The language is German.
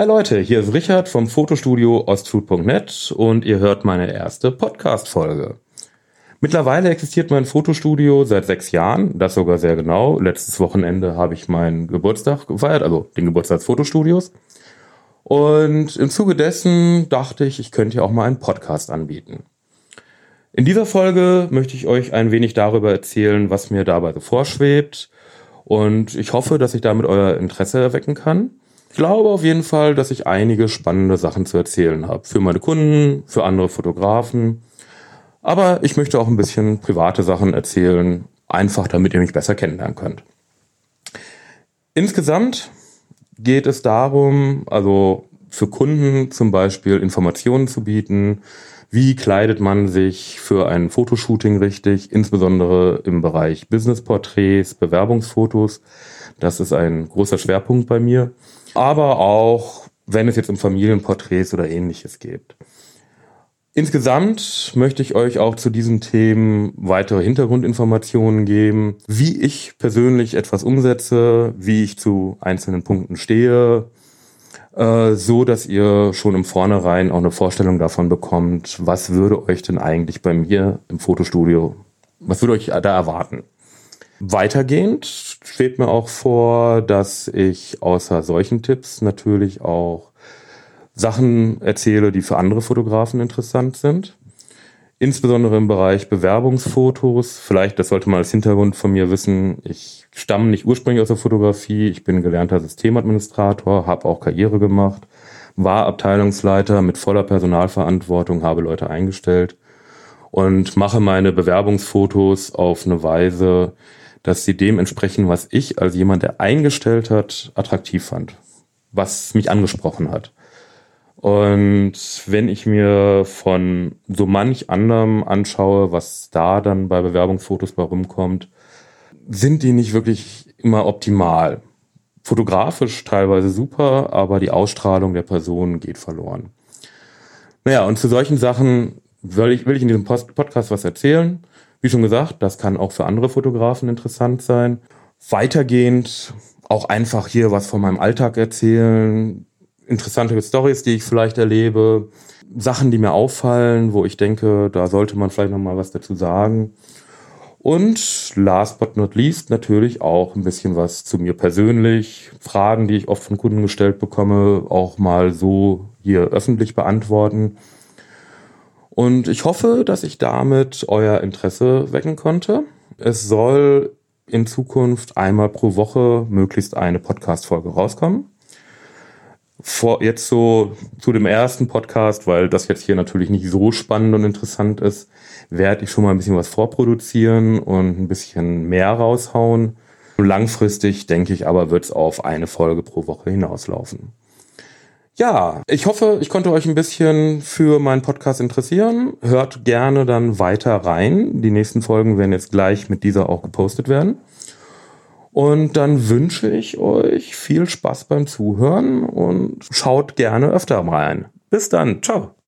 Hi Leute, hier ist Richard vom Fotostudio ostfood.net und ihr hört meine erste Podcast-Folge. Mittlerweile existiert mein Fotostudio seit sechs Jahren, das sogar sehr genau. Letztes Wochenende habe ich meinen Geburtstag gefeiert, also den Geburtstag des Fotostudios. Und im Zuge dessen dachte ich, ich könnte ja auch mal einen Podcast anbieten. In dieser Folge möchte ich euch ein wenig darüber erzählen, was mir dabei so vorschwebt. Und ich hoffe, dass ich damit euer Interesse erwecken kann. Ich glaube auf jeden Fall, dass ich einige spannende Sachen zu erzählen habe. Für meine Kunden, für andere Fotografen aber ich möchte auch ein bisschen private Sachen erzählen, einfach damit ihr mich besser kennenlernen könnt. Insgesamt geht es darum, also für Kunden zum Beispiel Informationen zu bieten, wie kleidet man sich für ein Fotoshooting richtig, insbesondere im Bereich Businessporträts, Bewerbungsfotos. Das ist ein großer Schwerpunkt bei mir. Aber auch, wenn es jetzt um Familienporträts oder ähnliches geht. Insgesamt möchte ich euch auch zu diesen Themen weitere Hintergrundinformationen geben, wie ich persönlich etwas umsetze, wie ich zu einzelnen Punkten stehe, äh, so dass ihr schon im Vornherein auch eine Vorstellung davon bekommt, was würde euch denn eigentlich bei mir im Fotostudio, was würde euch da erwarten. Weitergehend schwebt mir auch vor, dass ich außer solchen Tipps natürlich auch Sachen erzähle, die für andere Fotografen interessant sind. Insbesondere im Bereich Bewerbungsfotos. Vielleicht, das sollte man als Hintergrund von mir wissen, ich stamme nicht ursprünglich aus der Fotografie. Ich bin gelernter Systemadministrator, habe auch Karriere gemacht, war Abteilungsleiter mit voller Personalverantwortung, habe Leute eingestellt und mache meine Bewerbungsfotos auf eine Weise, dass sie dem entsprechen, was ich als jemand, der eingestellt hat, attraktiv fand, was mich angesprochen hat. Und wenn ich mir von so manch anderem anschaue, was da dann bei Bewerbungsfotos bei rumkommt, sind die nicht wirklich immer optimal. Fotografisch teilweise super, aber die Ausstrahlung der Person geht verloren. Naja, und zu solchen Sachen will ich, will ich in diesem Podcast was erzählen. Wie schon gesagt, das kann auch für andere Fotografen interessant sein. Weitergehend auch einfach hier was von meinem Alltag erzählen, interessante Stories, die ich vielleicht erlebe, Sachen, die mir auffallen, wo ich denke, da sollte man vielleicht noch mal was dazu sagen. Und last but not least natürlich auch ein bisschen was zu mir persönlich, Fragen, die ich oft von Kunden gestellt bekomme, auch mal so hier öffentlich beantworten. Und ich hoffe, dass ich damit euer Interesse wecken konnte. Es soll in Zukunft einmal pro Woche möglichst eine Podcast-Folge rauskommen vor, jetzt so zu dem ersten Podcast, weil das jetzt hier natürlich nicht so spannend und interessant ist, werde ich schon mal ein bisschen was vorproduzieren und ein bisschen mehr raushauen. Langfristig denke ich aber, wird es auf eine Folge pro Woche hinauslaufen. Ja, ich hoffe, ich konnte euch ein bisschen für meinen Podcast interessieren. Hört gerne dann weiter rein. Die nächsten Folgen werden jetzt gleich mit dieser auch gepostet werden. Und dann wünsche ich euch viel Spaß beim Zuhören und schaut gerne öfter rein. Bis dann. Ciao.